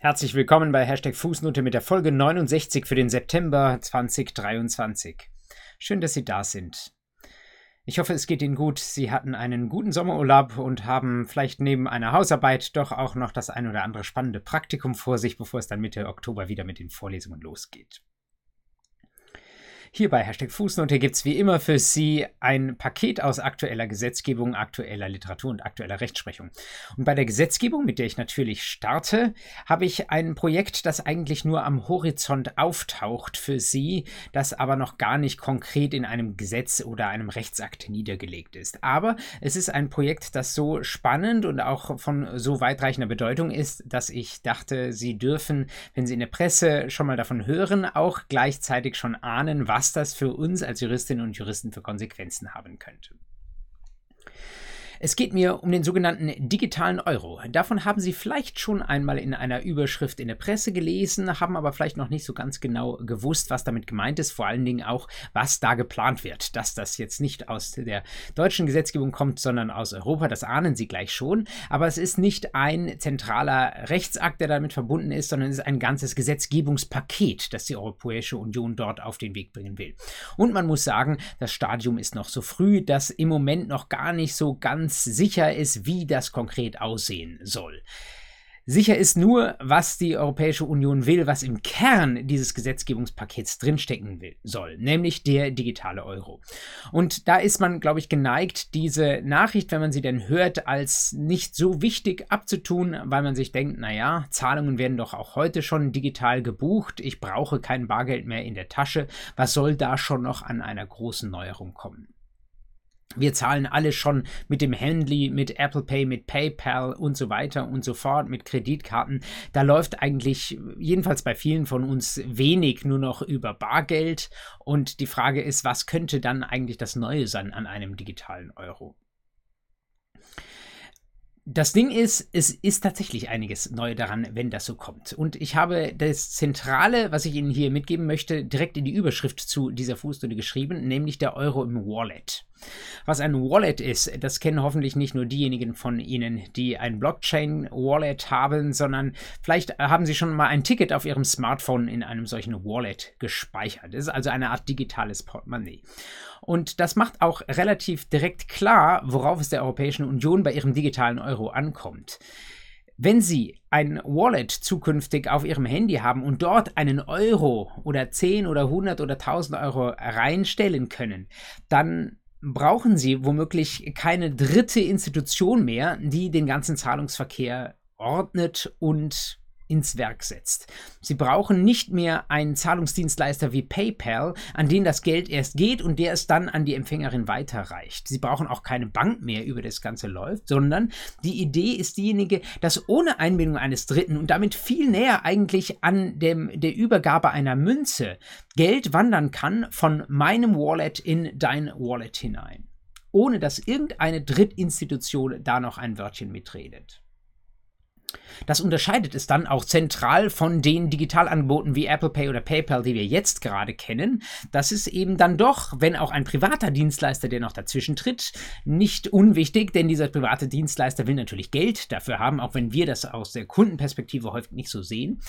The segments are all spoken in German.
Herzlich willkommen bei Hashtag Fußnote mit der Folge 69 für den September 2023. Schön, dass Sie da sind. Ich hoffe, es geht Ihnen gut. Sie hatten einen guten Sommerurlaub und haben vielleicht neben einer Hausarbeit doch auch noch das ein oder andere spannende Praktikum vor sich, bevor es dann Mitte Oktober wieder mit den Vorlesungen losgeht. Hier bei Hashtag Fußnote gibt es wie immer für Sie ein Paket aus aktueller Gesetzgebung, aktueller Literatur und aktueller Rechtsprechung. Und bei der Gesetzgebung, mit der ich natürlich starte, habe ich ein Projekt, das eigentlich nur am Horizont auftaucht für Sie, das aber noch gar nicht konkret in einem Gesetz oder einem Rechtsakt niedergelegt ist. Aber es ist ein Projekt, das so spannend und auch von so weitreichender Bedeutung ist, dass ich dachte, Sie dürfen, wenn Sie in der Presse schon mal davon hören, auch gleichzeitig schon ahnen, was was das für uns als Juristinnen und Juristen für Konsequenzen haben könnte. Es geht mir um den sogenannten digitalen Euro. Davon haben Sie vielleicht schon einmal in einer Überschrift in der Presse gelesen, haben aber vielleicht noch nicht so ganz genau gewusst, was damit gemeint ist, vor allen Dingen auch, was da geplant wird. Dass das jetzt nicht aus der deutschen Gesetzgebung kommt, sondern aus Europa, das ahnen Sie gleich schon. Aber es ist nicht ein zentraler Rechtsakt, der damit verbunden ist, sondern es ist ein ganzes Gesetzgebungspaket, das die Europäische Union dort auf den Weg bringen will. Und man muss sagen, das Stadium ist noch so früh, dass im Moment noch gar nicht so ganz ganz sicher ist, wie das konkret aussehen soll. Sicher ist nur, was die Europäische Union will, was im Kern dieses Gesetzgebungspakets drinstecken will, soll, nämlich der digitale Euro. Und da ist man, glaube ich, geneigt, diese Nachricht, wenn man sie denn hört, als nicht so wichtig abzutun, weil man sich denkt, naja, Zahlungen werden doch auch heute schon digital gebucht, ich brauche kein Bargeld mehr in der Tasche, was soll da schon noch an einer großen Neuerung kommen? Wir zahlen alle schon mit dem Handy, mit Apple Pay, mit PayPal und so weiter und so fort, mit Kreditkarten. Da läuft eigentlich, jedenfalls bei vielen von uns, wenig nur noch über Bargeld. Und die Frage ist, was könnte dann eigentlich das Neue sein an einem digitalen Euro? Das Ding ist, es ist tatsächlich einiges neu daran, wenn das so kommt. Und ich habe das Zentrale, was ich Ihnen hier mitgeben möchte, direkt in die Überschrift zu dieser Fußnote geschrieben, nämlich der Euro im Wallet. Was ein Wallet ist, das kennen hoffentlich nicht nur diejenigen von Ihnen, die ein Blockchain-Wallet haben, sondern vielleicht haben Sie schon mal ein Ticket auf Ihrem Smartphone in einem solchen Wallet gespeichert. Das ist also eine Art digitales Portemonnaie. Und das macht auch relativ direkt klar, worauf es der Europäischen Union bei ihrem digitalen Euro ankommt. Wenn Sie ein Wallet zukünftig auf Ihrem Handy haben und dort einen Euro oder 10 oder 100 oder 1000 Euro reinstellen können, dann brauchen Sie womöglich keine dritte Institution mehr, die den ganzen Zahlungsverkehr ordnet und ins Werk setzt. Sie brauchen nicht mehr einen Zahlungsdienstleister wie PayPal, an den das Geld erst geht und der es dann an die Empfängerin weiterreicht. Sie brauchen auch keine Bank mehr, über das Ganze läuft, sondern die Idee ist diejenige, dass ohne Einbindung eines Dritten und damit viel näher eigentlich an dem, der Übergabe einer Münze Geld wandern kann von meinem Wallet in dein Wallet hinein. Ohne dass irgendeine Drittinstitution da noch ein Wörtchen mitredet. Das unterscheidet es dann auch zentral von den Digitalangeboten wie Apple Pay oder PayPal, die wir jetzt gerade kennen. Das ist eben dann doch, wenn auch ein privater Dienstleister, der noch dazwischen tritt, nicht unwichtig, denn dieser private Dienstleister will natürlich Geld dafür haben, auch wenn wir das aus der Kundenperspektive häufig nicht so sehen.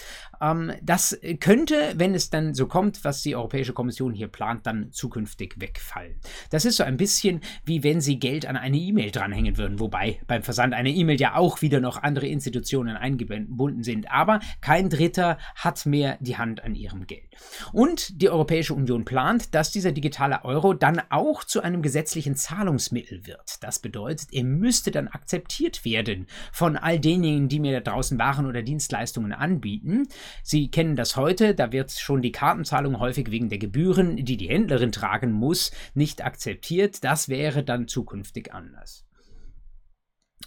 Ähm, das könnte, wenn es dann so kommt, was die Europäische Kommission hier plant, dann zukünftig wegfallen. Das ist so ein bisschen wie wenn Sie Geld an eine E-Mail dranhängen würden, wobei beim Versand einer E-Mail ja auch wieder noch andere Institutionen eingebunden sind. Aber kein Dritter hat mehr die Hand an ihrem Geld. Und die Europäische Union plant, dass dieser digitale Euro dann auch zu einem gesetzlichen Zahlungsmittel wird. Das bedeutet, er müsste dann akzeptiert werden von all denjenigen, die mir da draußen Waren oder Dienstleistungen anbieten. Sie kennen das heute, da wird schon die Kartenzahlung häufig wegen der Gebühren, die die Händlerin tragen muss, nicht akzeptiert. Das wäre dann zukünftig anders.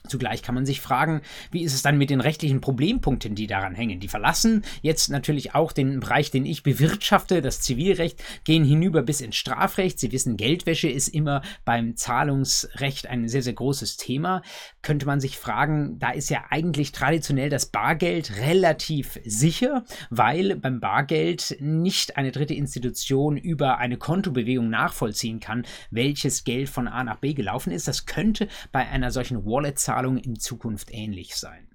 Zugleich kann man sich fragen, wie ist es dann mit den rechtlichen Problempunkten, die daran hängen? Die verlassen jetzt natürlich auch den Bereich, den ich bewirtschafte, das Zivilrecht, gehen hinüber bis ins Strafrecht. Sie wissen, Geldwäsche ist immer beim Zahlungsrecht ein sehr, sehr großes Thema. Könnte man sich fragen, da ist ja eigentlich traditionell das Bargeld relativ sicher, weil beim Bargeld nicht eine dritte Institution über eine Kontobewegung nachvollziehen kann, welches Geld von A nach B gelaufen ist. Das könnte bei einer solchen Wallet Zahlung in Zukunft ähnlich sein.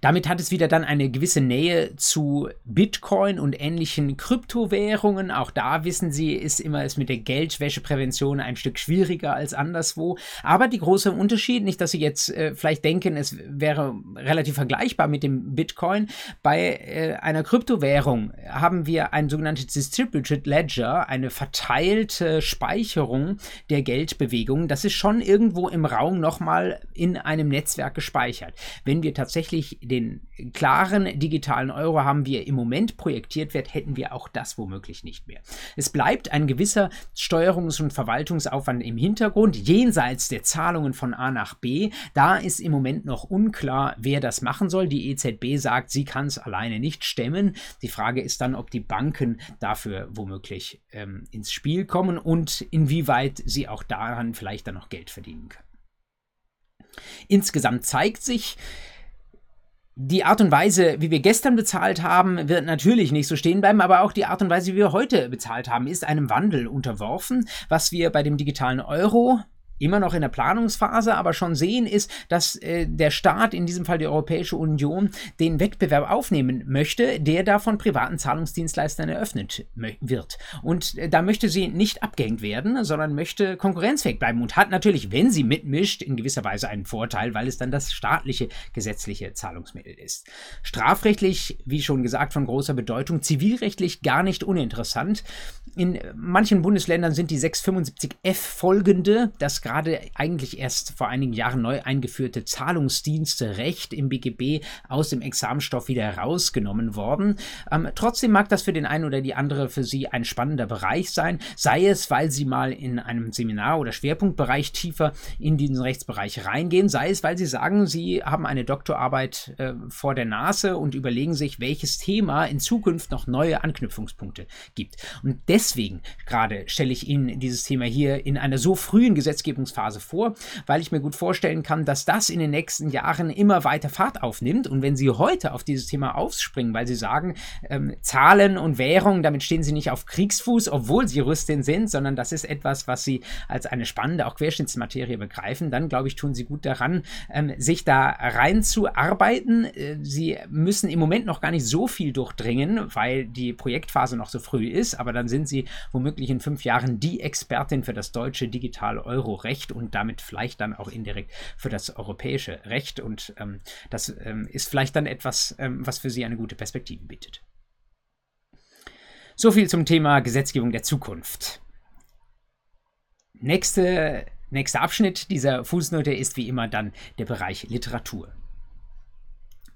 Damit hat es wieder dann eine gewisse Nähe zu Bitcoin und ähnlichen Kryptowährungen. Auch da wissen Sie, ist immer es mit der Geldwäscheprävention ein Stück schwieriger als anderswo. Aber die große Unterschied, nicht, dass Sie jetzt äh, vielleicht denken, es wäre relativ vergleichbar mit dem Bitcoin. Bei äh, einer Kryptowährung haben wir ein sogenanntes Distributed Ledger, eine verteilte Speicherung der Geldbewegungen. Das ist schon irgendwo im Raum nochmal in einem Netzwerk gespeichert. Wenn wir tatsächlich den klaren digitalen Euro haben, wie er im Moment projektiert wird, hätten wir auch das womöglich nicht mehr. Es bleibt ein gewisser Steuerungs- und Verwaltungsaufwand im Hintergrund, jenseits der Zahlungen von A nach B. Da ist im Moment noch unklar, wer das machen soll. Die EZB sagt, sie kann es alleine nicht stemmen. Die Frage ist dann, ob die Banken dafür womöglich ähm, ins Spiel kommen und inwieweit sie auch daran vielleicht dann noch Geld verdienen können. Insgesamt zeigt sich, die Art und Weise, wie wir gestern bezahlt haben, wird natürlich nicht so stehen bleiben, aber auch die Art und Weise, wie wir heute bezahlt haben, ist einem Wandel unterworfen, was wir bei dem digitalen Euro immer noch in der Planungsphase, aber schon sehen ist, dass äh, der Staat, in diesem Fall die Europäische Union, den Wettbewerb aufnehmen möchte, der da von privaten Zahlungsdienstleistern eröffnet wird. Und äh, da möchte sie nicht abgehängt werden, sondern möchte konkurrenzfähig bleiben und hat natürlich, wenn sie mitmischt, in gewisser Weise einen Vorteil, weil es dann das staatliche gesetzliche Zahlungsmittel ist. Strafrechtlich, wie schon gesagt, von großer Bedeutung, zivilrechtlich gar nicht uninteressant. In manchen Bundesländern sind die 675f folgende, das gerade eigentlich erst vor einigen Jahren neu eingeführte Zahlungsdienste Recht im BGB aus dem Examenstoff wieder herausgenommen worden. Ähm, trotzdem mag das für den einen oder die andere für Sie ein spannender Bereich sein, sei es, weil Sie mal in einem Seminar oder Schwerpunktbereich tiefer in diesen Rechtsbereich reingehen, sei es, weil Sie sagen, Sie haben eine Doktorarbeit äh, vor der Nase und überlegen sich, welches Thema in Zukunft noch neue Anknüpfungspunkte gibt. Und deswegen gerade stelle ich Ihnen dieses Thema hier in einer so frühen Gesetzgebung Gesetzgebungsphase vor, weil ich mir gut vorstellen kann, dass das in den nächsten Jahren immer weiter Fahrt aufnimmt. Und wenn Sie heute auf dieses Thema aufspringen, weil Sie sagen, ähm, Zahlen und Währung, damit stehen Sie nicht auf Kriegsfuß, obwohl Sie Rüstin sind, sondern das ist etwas, was Sie als eine spannende, auch Querschnittsmaterie begreifen, dann glaube ich, tun Sie gut daran, ähm, sich da reinzuarbeiten. Äh, Sie müssen im Moment noch gar nicht so viel durchdringen, weil die Projektphase noch so früh ist, aber dann sind Sie womöglich in fünf Jahren die Expertin für das deutsche digitale Euro-Recht Recht und damit vielleicht dann auch indirekt für das europäische Recht. Und ähm, das ähm, ist vielleicht dann etwas, ähm, was für Sie eine gute Perspektive bietet. So viel zum Thema Gesetzgebung der Zukunft. Nächste, nächster Abschnitt dieser Fußnote ist wie immer dann der Bereich Literatur.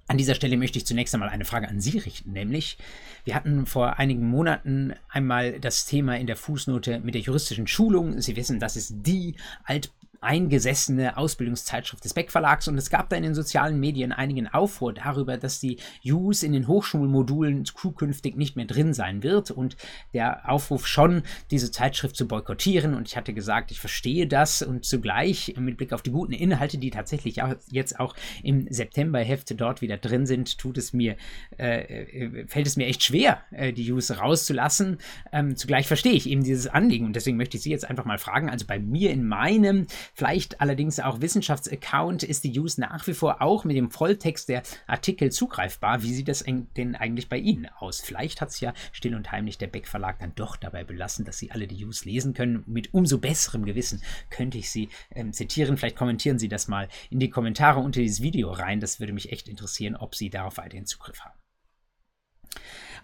An dieser Stelle möchte ich zunächst einmal eine Frage an Sie richten, nämlich wir hatten vor einigen Monaten einmal das Thema in der Fußnote mit der juristischen Schulung. Sie wissen, das ist die alt eingesessene Ausbildungszeitschrift des Beck Verlags. Und es gab da in den sozialen Medien einigen Aufruhr darüber, dass die Use in den Hochschulmodulen zukünftig nicht mehr drin sein wird. Und der Aufruf schon, diese Zeitschrift zu boykottieren. Und ich hatte gesagt, ich verstehe das. Und zugleich mit Blick auf die guten Inhalte, die tatsächlich jetzt auch im Septemberheft dort wieder drin sind, tut es mir, äh, äh, fällt es mir echt schwer, äh, die Use rauszulassen. Ähm, zugleich verstehe ich eben dieses Anliegen. Und deswegen möchte ich Sie jetzt einfach mal fragen, also bei mir in meinem Vielleicht allerdings auch Wissenschaftsaccount ist die Use nach wie vor auch mit dem Volltext der Artikel zugreifbar. Wie sieht das denn eigentlich bei Ihnen aus? Vielleicht hat es ja still und heimlich der Beck Verlag dann doch dabei belassen, dass Sie alle die Use lesen können. Mit umso besserem Gewissen könnte ich Sie ähm, zitieren. Vielleicht kommentieren Sie das mal in die Kommentare unter dieses Video rein. Das würde mich echt interessieren, ob Sie darauf weiterhin Zugriff haben.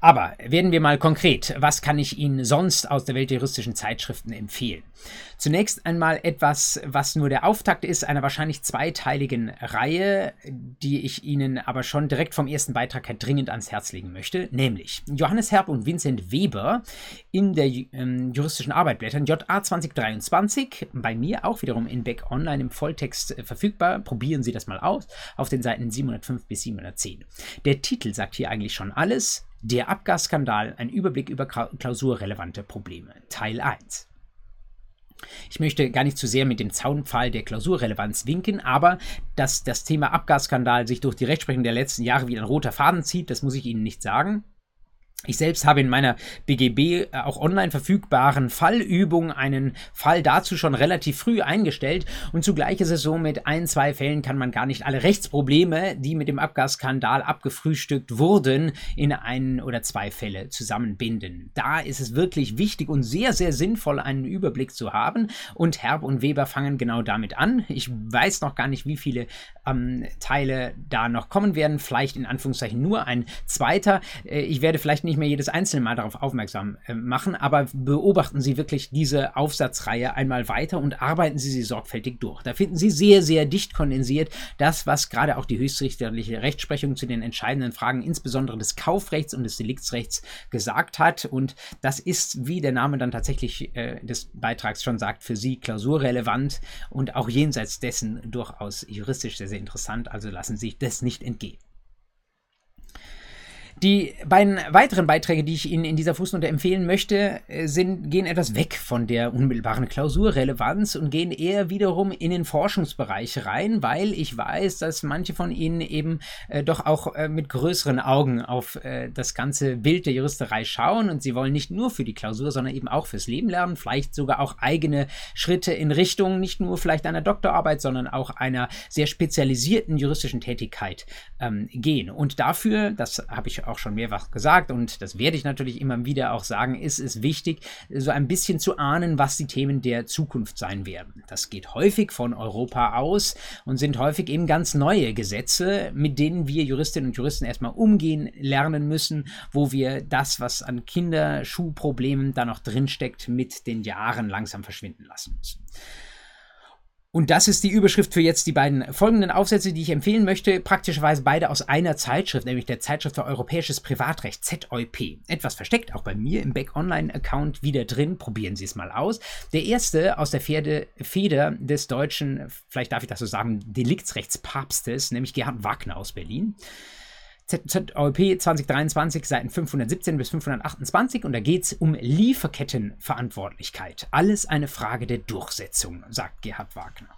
Aber werden wir mal konkret. Was kann ich Ihnen sonst aus der Welt der juristischen Zeitschriften empfehlen? Zunächst einmal etwas, was nur der Auftakt ist, einer wahrscheinlich zweiteiligen Reihe, die ich Ihnen aber schon direkt vom ersten Beitrag her dringend ans Herz legen möchte, nämlich Johannes Herb und Vincent Weber in der ähm, juristischen Arbeitblättern JA 2023, bei mir auch wiederum in Beck Online im Volltext äh, verfügbar. Probieren Sie das mal aus auf den Seiten 705 bis 710. Der Titel sagt hier eigentlich schon alles. Der Abgasskandal, ein Überblick über klausurrelevante Probleme. Teil 1. Ich möchte gar nicht zu sehr mit dem Zaunpfahl der Klausurrelevanz winken, aber dass das Thema Abgasskandal sich durch die Rechtsprechung der letzten Jahre wie ein roter Faden zieht, das muss ich Ihnen nicht sagen. Ich selbst habe in meiner BGB äh, auch online verfügbaren Fallübung einen Fall dazu schon relativ früh eingestellt und zugleich ist es so, mit ein, zwei Fällen kann man gar nicht alle Rechtsprobleme, die mit dem Abgasskandal abgefrühstückt wurden, in ein oder zwei Fälle zusammenbinden. Da ist es wirklich wichtig und sehr, sehr sinnvoll, einen Überblick zu haben und Herb und Weber fangen genau damit an. Ich weiß noch gar nicht, wie viele ähm, Teile da noch kommen werden, vielleicht in Anführungszeichen nur ein zweiter. Äh, ich werde vielleicht nicht mehr jedes einzelne Mal darauf aufmerksam äh, machen, aber beobachten Sie wirklich diese Aufsatzreihe einmal weiter und arbeiten Sie sie sorgfältig durch. Da finden Sie sehr, sehr dicht kondensiert das, was gerade auch die höchstrichterliche Rechtsprechung zu den entscheidenden Fragen, insbesondere des Kaufrechts und des Deliktsrechts, gesagt hat. Und das ist, wie der Name dann tatsächlich äh, des Beitrags schon sagt, für Sie klausurrelevant und auch jenseits dessen durchaus juristisch sehr, sehr interessant. Also lassen Sie sich das nicht entgehen. Die beiden weiteren Beiträge, die ich Ihnen in dieser Fußnote empfehlen möchte, äh, sind, gehen etwas weg von der unmittelbaren Klausurrelevanz und gehen eher wiederum in den Forschungsbereich rein, weil ich weiß, dass manche von Ihnen eben äh, doch auch äh, mit größeren Augen auf äh, das ganze Bild der Juristerei schauen und sie wollen nicht nur für die Klausur, sondern eben auch fürs Leben lernen, vielleicht sogar auch eigene Schritte in Richtung nicht nur vielleicht einer Doktorarbeit, sondern auch einer sehr spezialisierten juristischen Tätigkeit ähm, gehen. Und dafür, das habe ich auch schon mehrfach gesagt und das werde ich natürlich immer wieder auch sagen, ist es wichtig, so ein bisschen zu ahnen, was die Themen der Zukunft sein werden. Das geht häufig von Europa aus und sind häufig eben ganz neue Gesetze, mit denen wir Juristinnen und Juristen erstmal umgehen lernen müssen, wo wir das, was an Kinderschuhproblemen da noch drinsteckt, mit den Jahren langsam verschwinden lassen müssen. Und das ist die Überschrift für jetzt die beiden folgenden Aufsätze, die ich empfehlen möchte. Praktischerweise beide aus einer Zeitschrift, nämlich der Zeitschrift für Europäisches Privatrecht, ZEP. Etwas versteckt, auch bei mir im Back Online-Account wieder drin. Probieren Sie es mal aus. Der erste aus der Pferde, Feder des deutschen, vielleicht darf ich das so sagen, Deliktsrechtspapstes, nämlich Gerhard Wagner aus Berlin. ZOP 2023, Seiten 517 bis 528 und da geht es um Lieferkettenverantwortlichkeit. Alles eine Frage der Durchsetzung, sagt Gerhard Wagner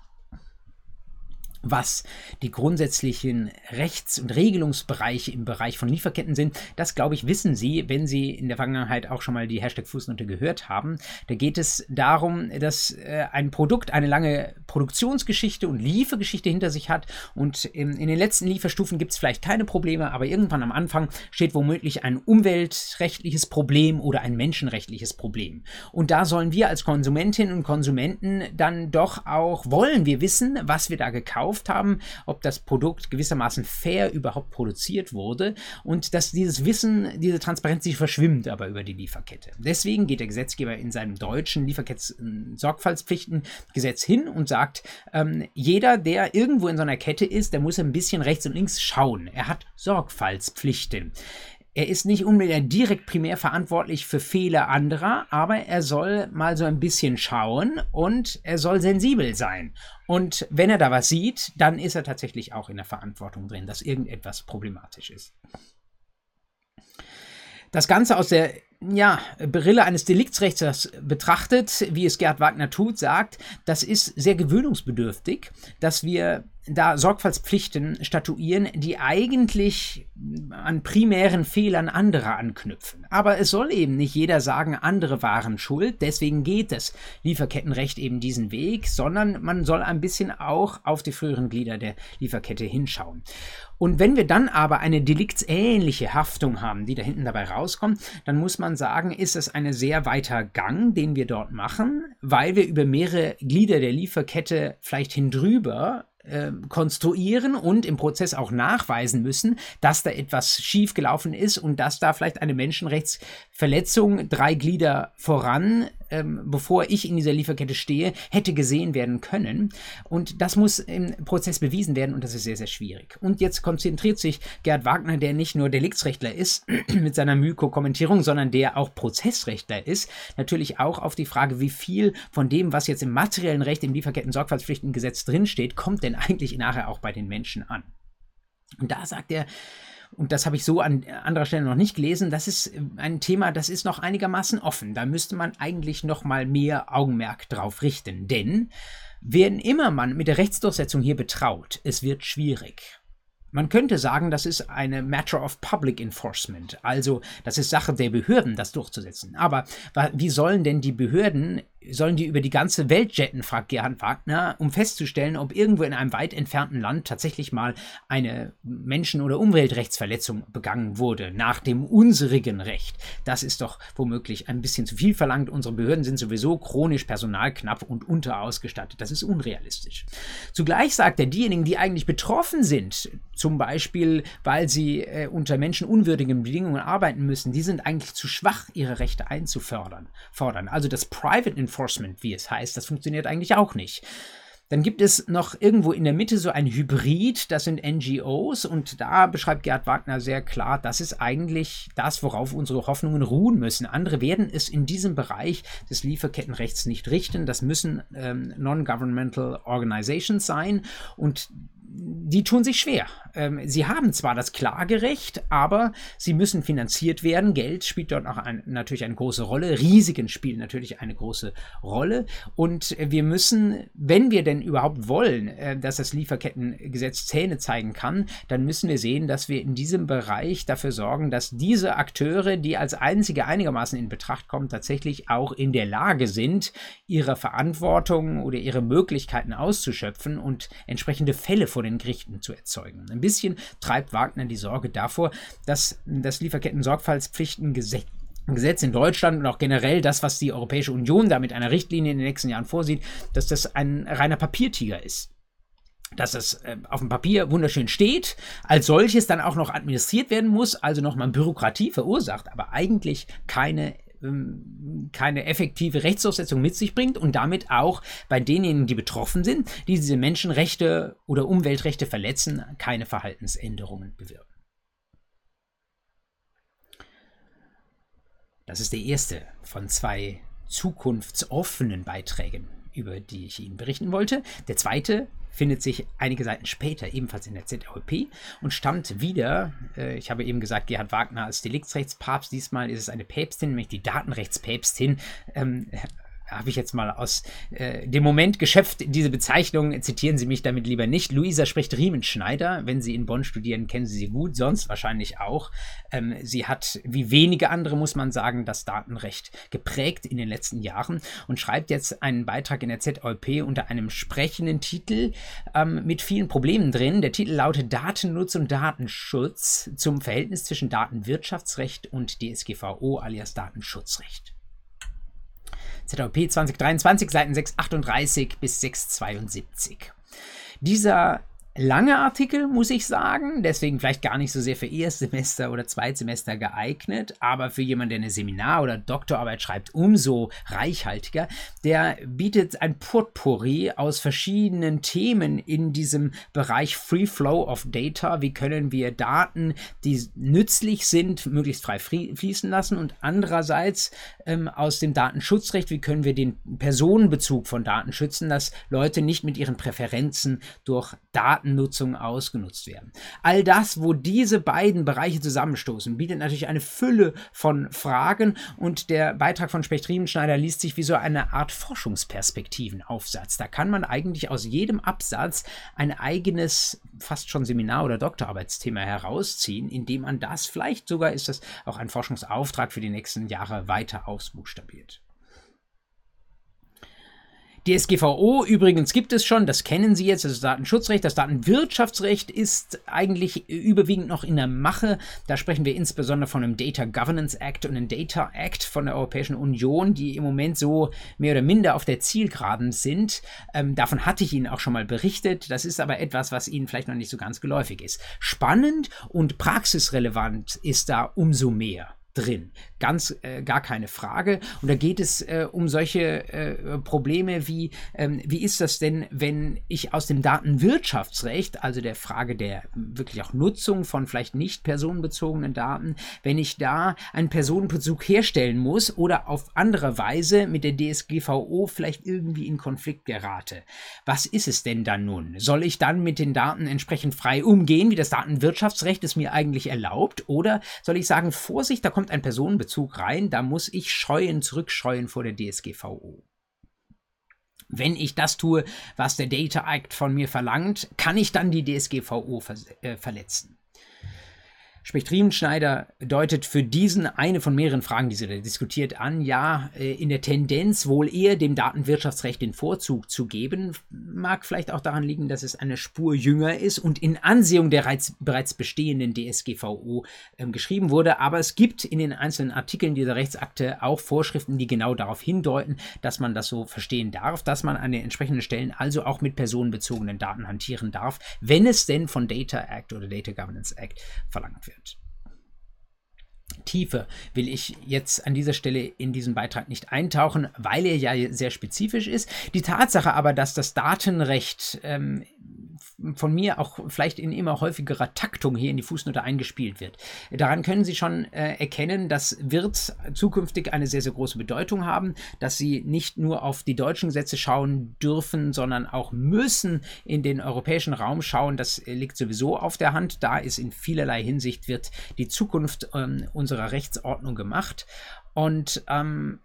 was die grundsätzlichen Rechts- und Regelungsbereiche im Bereich von Lieferketten sind. Das, glaube ich, wissen Sie, wenn Sie in der Vergangenheit auch schon mal die Hashtag Fußnote gehört haben. Da geht es darum, dass äh, ein Produkt eine lange Produktionsgeschichte und Liefergeschichte hinter sich hat und in, in den letzten Lieferstufen gibt es vielleicht keine Probleme, aber irgendwann am Anfang steht womöglich ein umweltrechtliches Problem oder ein menschenrechtliches Problem. Und da sollen wir als Konsumentinnen und Konsumenten dann doch auch, wollen wir wissen, was wir da gekauft gekauft haben, ob das Produkt gewissermaßen fair überhaupt produziert wurde und dass dieses Wissen, diese Transparenz sich verschwimmt aber über die Lieferkette. Deswegen geht der Gesetzgeber in seinem deutschen Lieferketten-Sorgfaltspflichtengesetz hin und sagt, ähm, jeder, der irgendwo in so einer Kette ist, der muss ein bisschen rechts und links schauen. Er hat Sorgfaltspflichten. Er ist nicht unbedingt direkt primär verantwortlich für Fehler anderer, aber er soll mal so ein bisschen schauen und er soll sensibel sein. Und wenn er da was sieht, dann ist er tatsächlich auch in der Verantwortung drin, dass irgendetwas problematisch ist. Das Ganze aus der ja, Brille eines Deliktsrechts betrachtet, wie es Gerd Wagner tut, sagt, das ist sehr gewöhnungsbedürftig, dass wir da Sorgfaltspflichten statuieren, die eigentlich an primären Fehlern anderer anknüpfen. Aber es soll eben nicht jeder sagen, andere waren schuld, deswegen geht es Lieferkettenrecht eben diesen Weg, sondern man soll ein bisschen auch auf die früheren Glieder der Lieferkette hinschauen. Und wenn wir dann aber eine deliktsähnliche Haftung haben, die da hinten dabei rauskommt, dann muss man sagen, ist es ein sehr weiter Gang, den wir dort machen, weil wir über mehrere Glieder der Lieferkette vielleicht hindrüber äh, konstruieren und im Prozess auch nachweisen müssen, dass da etwas schiefgelaufen ist und dass da vielleicht eine Menschenrechtsverletzung drei Glieder voran ähm, bevor ich in dieser Lieferkette stehe, hätte gesehen werden können. Und das muss im Prozess bewiesen werden und das ist sehr, sehr schwierig. Und jetzt konzentriert sich Gerd Wagner, der nicht nur Deliktsrechtler ist mit seiner Myko-Kommentierung, sondern der auch Prozessrechtler ist, natürlich auch auf die Frage, wie viel von dem, was jetzt im materiellen Recht im Lieferketten-Sorgfaltspflichtengesetz drinsteht, kommt denn eigentlich nachher auch bei den Menschen an. Und da sagt er, und das habe ich so an anderer Stelle noch nicht gelesen, das ist äh, ein Thema, das ist noch einigermaßen offen. Da müsste man eigentlich noch mal mehr Augenmerk drauf richten, denn wen immer man mit der Rechtsdurchsetzung hier betraut, es wird schwierig. Man könnte sagen, das ist eine Matter of Public Enforcement, also das ist Sache der Behörden, das durchzusetzen. Aber wie sollen denn die Behörden sollen die über die ganze Welt jetten, fragt Gerhard Wagner, um festzustellen, ob irgendwo in einem weit entfernten Land tatsächlich mal eine Menschen- oder Umweltrechtsverletzung begangen wurde, nach dem unserigen Recht. Das ist doch womöglich ein bisschen zu viel verlangt. Unsere Behörden sind sowieso chronisch personalknapp und unterausgestattet. Das ist unrealistisch. Zugleich sagt er, diejenigen, die eigentlich betroffen sind, zum Beispiel, weil sie äh, unter menschenunwürdigen Bedingungen arbeiten müssen, die sind eigentlich zu schwach, ihre Rechte einzufordern. Fordern. Also das Private Enforcement, wie es heißt, das funktioniert eigentlich auch nicht. Dann gibt es noch irgendwo in der Mitte so ein Hybrid, das sind NGOs und da beschreibt Gerd Wagner sehr klar, das ist eigentlich das, worauf unsere Hoffnungen ruhen müssen. Andere werden es in diesem Bereich des Lieferkettenrechts nicht richten. Das müssen ähm, Non-Governmental Organizations sein und die tun sich schwer. Ähm, sie haben zwar das Klagerecht, aber sie müssen finanziert werden. Geld spielt dort auch ein, natürlich eine große Rolle. Risiken spielen natürlich eine große Rolle. Und wir müssen, wenn wir denn überhaupt wollen, äh, dass das Lieferkettengesetz Zähne zeigen kann, dann müssen wir sehen, dass wir in diesem Bereich dafür sorgen, dass diese Akteure, die als einzige einigermaßen in Betracht kommen, tatsächlich auch in der Lage sind, ihre Verantwortung oder ihre Möglichkeiten auszuschöpfen und entsprechende Fälle vor den Gerichten zu erzeugen. Ein bisschen treibt Wagner die Sorge davor, dass das Lieferketten-Sorgfaltspflichtengesetz Gesetz in Deutschland und auch generell das, was die Europäische Union da mit einer Richtlinie in den nächsten Jahren vorsieht, dass das ein reiner Papiertiger ist dass es äh, auf dem Papier wunderschön steht, als solches dann auch noch administriert werden muss, also nochmal Bürokratie verursacht, aber eigentlich keine keine effektive Rechtsdurchsetzung mit sich bringt und damit auch bei denjenigen, die betroffen sind, die diese Menschenrechte oder Umweltrechte verletzen, keine Verhaltensänderungen bewirken. Das ist der erste von zwei zukunftsoffenen Beiträgen, über die ich Ihnen berichten wollte. Der zweite findet sich einige Seiten später ebenfalls in der ZOP und stammt wieder, äh, ich habe eben gesagt, Gerhard Wagner als Deliktsrechtspapst, diesmal ist es eine Päpstin, nämlich die Datenrechtspäpstin, ähm, habe ich jetzt mal aus äh, dem Moment geschöpft, diese Bezeichnung, zitieren Sie mich damit lieber nicht. Luisa spricht Riemenschneider. Wenn Sie in Bonn studieren, kennen Sie sie gut, sonst wahrscheinlich auch. Ähm, sie hat, wie wenige andere, muss man sagen, das Datenrecht geprägt in den letzten Jahren und schreibt jetzt einen Beitrag in der ZOP unter einem sprechenden Titel ähm, mit vielen Problemen drin. Der Titel lautet Datennutz und Datenschutz zum Verhältnis zwischen Datenwirtschaftsrecht und DSGVO alias Datenschutzrecht. ZOP 2023, Seiten 638 bis 672. Dieser lange Artikel, muss ich sagen. Deswegen vielleicht gar nicht so sehr für Erstsemester oder Zweitsemester geeignet, aber für jemanden, der eine Seminar- oder Doktorarbeit schreibt, umso reichhaltiger. Der bietet ein Potpourri aus verschiedenen Themen in diesem Bereich Free Flow of Data. Wie können wir Daten, die nützlich sind, möglichst frei fließen lassen? Und andererseits ähm, aus dem Datenschutzrecht, wie können wir den Personenbezug von Daten schützen, dass Leute nicht mit ihren Präferenzen durch Daten Datennutzung ausgenutzt werden. All das, wo diese beiden Bereiche zusammenstoßen, bietet natürlich eine Fülle von Fragen und der Beitrag von Specht-Riemenschneider liest sich wie so eine Art Forschungsperspektivenaufsatz. Da kann man eigentlich aus jedem Absatz ein eigenes, fast schon Seminar- oder Doktorarbeitsthema herausziehen, indem man das, vielleicht sogar ist das auch ein Forschungsauftrag für die nächsten Jahre, weiter ausbuchstabiert. DSGVO übrigens gibt es schon, das kennen Sie jetzt, das Datenschutzrecht. Das Datenwirtschaftsrecht ist eigentlich überwiegend noch in der Mache. Da sprechen wir insbesondere von einem Data Governance Act und einem Data Act von der Europäischen Union, die im Moment so mehr oder minder auf der Zielgeraden sind. Ähm, davon hatte ich Ihnen auch schon mal berichtet. Das ist aber etwas, was Ihnen vielleicht noch nicht so ganz geläufig ist. Spannend und praxisrelevant ist da umso mehr drin. Ganz äh, gar keine Frage. Und da geht es äh, um solche äh, Probleme wie, ähm, wie ist das denn, wenn ich aus dem Datenwirtschaftsrecht, also der Frage der wirklich auch Nutzung von vielleicht nicht personenbezogenen Daten, wenn ich da einen Personenbezug herstellen muss oder auf andere Weise mit der DSGVO vielleicht irgendwie in Konflikt gerate. Was ist es denn dann nun? Soll ich dann mit den Daten entsprechend frei umgehen, wie das Datenwirtschaftsrecht es mir eigentlich erlaubt? Oder soll ich sagen, Vorsicht, da kommt ein Personenbezug rein, da muss ich scheuen, zurückscheuen vor der DSGVO. Wenn ich das tue, was der Data Act von mir verlangt, kann ich dann die DSGVO ver äh, verletzen. Sprich, Riemenschneider deutet für diesen eine von mehreren Fragen, die sie da diskutiert, an, ja, äh, in der Tendenz wohl eher dem Datenwirtschaftsrecht den Vorzug zu geben. Mag vielleicht auch daran liegen, dass es eine Spur jünger ist und in Ansehung der bereits bestehenden DSGVO äh, geschrieben wurde. Aber es gibt in den einzelnen Artikeln dieser Rechtsakte auch Vorschriften, die genau darauf hindeuten, dass man das so verstehen darf, dass man an den entsprechenden Stellen also auch mit personenbezogenen Daten hantieren darf, wenn es denn von Data Act oder Data Governance Act verlangt wird. Tiefe will ich jetzt an dieser Stelle in diesen Beitrag nicht eintauchen, weil er ja sehr spezifisch ist. Die Tatsache aber, dass das Datenrecht ähm, von mir auch vielleicht in immer häufigerer Taktung hier in die Fußnote eingespielt wird. Daran können Sie schon äh, erkennen, das wird zukünftig eine sehr, sehr große Bedeutung haben, dass Sie nicht nur auf die deutschen Gesetze schauen dürfen, sondern auch müssen in den europäischen Raum schauen. Das liegt sowieso auf der Hand. Da ist in vielerlei Hinsicht wird die Zukunft ähm, unserer Rechtsordnung gemacht. Und ähm,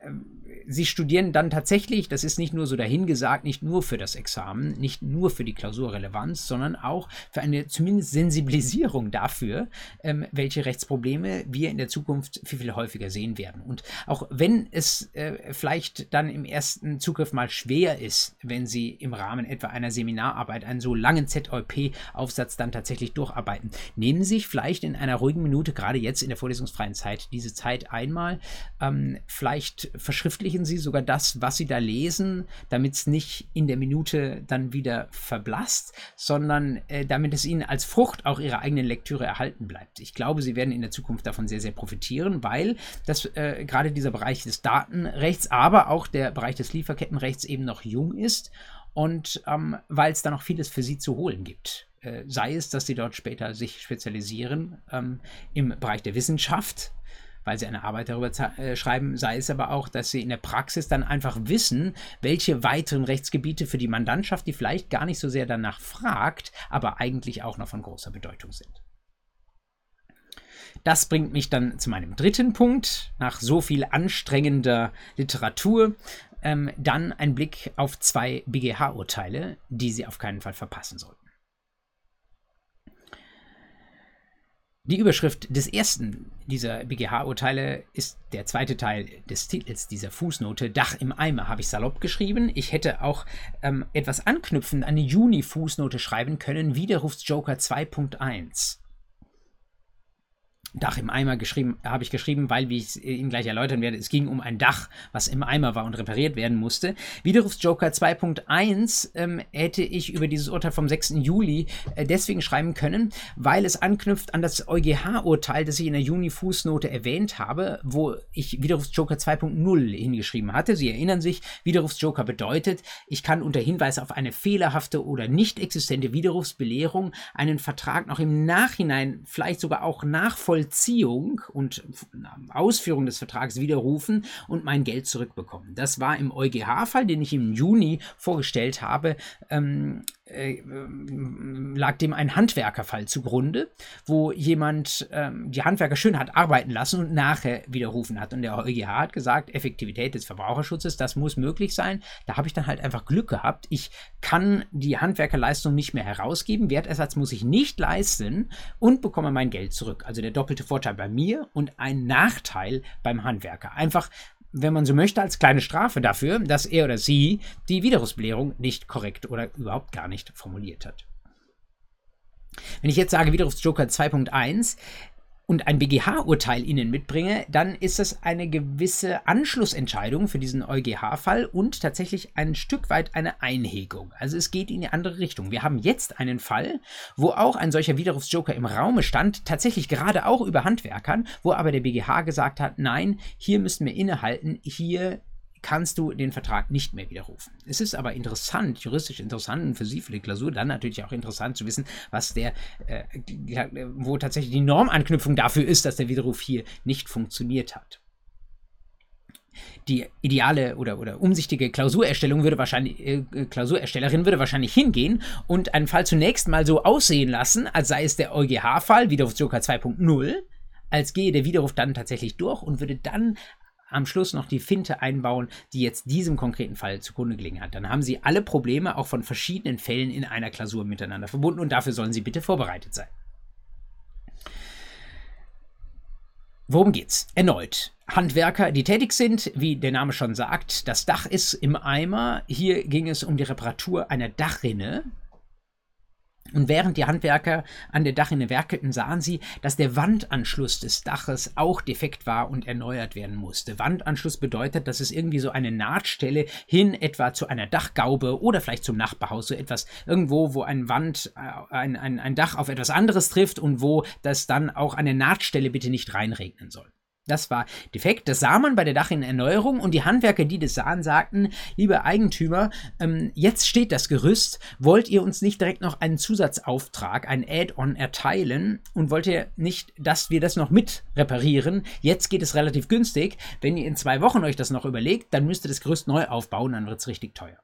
sie studieren dann tatsächlich, das ist nicht nur so dahingesagt, nicht nur für das Examen, nicht nur für die Klausurrelevanz, sondern auch für eine zumindest Sensibilisierung dafür, ähm, welche Rechtsprobleme wir in der Zukunft viel, viel häufiger sehen werden. Und auch wenn es äh, vielleicht dann im ersten Zugriff mal schwer ist, wenn Sie im Rahmen etwa einer Seminararbeit einen so langen ZOP-Aufsatz dann tatsächlich durcharbeiten, nehmen Sie sich vielleicht in einer ruhigen Minute, gerade jetzt in der vorlesungsfreien Zeit, diese Zeit einmal, ähm, vielleicht verschriftlichen Sie sogar das, was Sie da lesen, damit es nicht in der Minute dann wieder verblasst, sondern äh, damit es Ihnen als Frucht auch Ihrer eigenen Lektüre erhalten bleibt. Ich glaube, Sie werden in der Zukunft davon sehr, sehr profitieren, weil das äh, gerade dieser Bereich des Datenrechts, aber auch der Bereich des Lieferkettenrechts eben noch jung ist und ähm, weil es da noch vieles für Sie zu holen gibt äh, sei es, dass sie dort später sich spezialisieren ähm, im Bereich der Wissenschaft, weil sie eine Arbeit darüber äh, schreiben, sei es aber auch, dass sie in der Praxis dann einfach wissen, welche weiteren Rechtsgebiete für die Mandantschaft, die vielleicht gar nicht so sehr danach fragt, aber eigentlich auch noch von großer Bedeutung sind. Das bringt mich dann zu meinem dritten Punkt. Nach so viel anstrengender Literatur ähm, dann ein Blick auf zwei BGH-Urteile, die Sie auf keinen Fall verpassen sollten. Die Überschrift des ersten dieser BGH-Urteile ist der zweite Teil des Titels dieser Fußnote. Dach im Eimer habe ich salopp geschrieben. Ich hätte auch ähm, etwas anknüpfend an die Juni-Fußnote schreiben können. Widerrufsjoker 2.1. Dach im Eimer geschrieben, habe ich geschrieben, weil, wie ich Ihnen gleich erläutern werde, es ging um ein Dach, was im Eimer war und repariert werden musste. Widerrufsjoker 2.1 ähm, hätte ich über dieses Urteil vom 6. Juli äh, deswegen schreiben können, weil es anknüpft an das EuGH-Urteil, das ich in der Juni-Fußnote erwähnt habe, wo ich Widerrufsjoker 2.0 hingeschrieben hatte. Sie erinnern sich, Widerrufsjoker bedeutet, ich kann unter Hinweis auf eine fehlerhafte oder nicht existente Widerrufsbelehrung einen Vertrag noch im Nachhinein, vielleicht sogar auch nachvollziehen, Vollziehung und Ausführung des Vertrags widerrufen und mein Geld zurückbekommen. Das war im EuGH-Fall, den ich im Juni vorgestellt habe, ähm, äh, lag dem ein Handwerkerfall zugrunde, wo jemand ähm, die Handwerker schön hat arbeiten lassen und nachher widerrufen hat. Und der EuGH hat gesagt, Effektivität des Verbraucherschutzes, das muss möglich sein. Da habe ich dann halt einfach Glück gehabt. Ich kann die Handwerkerleistung nicht mehr herausgeben, Wertersatz muss ich nicht leisten und bekomme mein Geld zurück. Also der doppelte Vorteil bei mir und ein Nachteil beim Handwerker. Einfach wenn man so möchte, als kleine Strafe dafür, dass er oder sie die Widerrufsbelehrung nicht korrekt oder überhaupt gar nicht formuliert hat. Wenn ich jetzt sage Widerrufsjoker 2.1, und ein BGH-Urteil Ihnen mitbringe, dann ist es eine gewisse Anschlussentscheidung für diesen EuGH-Fall und tatsächlich ein Stück weit eine Einhegung. Also es geht in die andere Richtung. Wir haben jetzt einen Fall, wo auch ein solcher Widerrufsjoker im Raume stand, tatsächlich gerade auch über Handwerkern, wo aber der BGH gesagt hat, nein, hier müssen wir innehalten, hier kannst du den Vertrag nicht mehr widerrufen. Es ist aber interessant, juristisch interessant und für Sie, für die Klausur, dann natürlich auch interessant zu wissen, was der, äh, wo tatsächlich die Normanknüpfung dafür ist, dass der Widerruf hier nicht funktioniert hat. Die ideale oder, oder umsichtige Klausurerstellung würde wahrscheinlich, äh, Klausurerstellerin würde wahrscheinlich hingehen und einen Fall zunächst mal so aussehen lassen, als sei es der EuGH-Fall, Widerrufsjoker 2.0, als gehe der Widerruf dann tatsächlich durch und würde dann am Schluss noch die Finte einbauen, die jetzt diesem konkreten Fall zugrunde gelegen hat. Dann haben Sie alle Probleme auch von verschiedenen Fällen in einer Klausur miteinander verbunden und dafür sollen Sie bitte vorbereitet sein. Worum geht's? Erneut. Handwerker, die tätig sind, wie der Name schon sagt, das Dach ist im Eimer. Hier ging es um die Reparatur einer Dachrinne. Und während die Handwerker an der Dachrinne werkelten, sahen sie, dass der Wandanschluss des Daches auch defekt war und erneuert werden musste. Wandanschluss bedeutet, dass es irgendwie so eine Nahtstelle hin etwa zu einer Dachgaube oder vielleicht zum Nachbarhaus, so etwas irgendwo, wo ein Wand, äh, ein, ein, ein Dach auf etwas anderes trifft und wo das dann auch eine Nahtstelle bitte nicht reinregnen soll. Das war defekt. Das sah man bei der Dachrinnenerneuerung und die Handwerker, die das sahen, sagten, liebe Eigentümer, ähm, jetzt steht das Gerüst. Wollt ihr uns nicht direkt noch einen Zusatzauftrag, ein Add-on erteilen und wollt ihr nicht, dass wir das noch mit reparieren? Jetzt geht es relativ günstig. Wenn ihr in zwei Wochen euch das noch überlegt, dann müsst ihr das Gerüst neu aufbauen, dann wird es richtig teuer.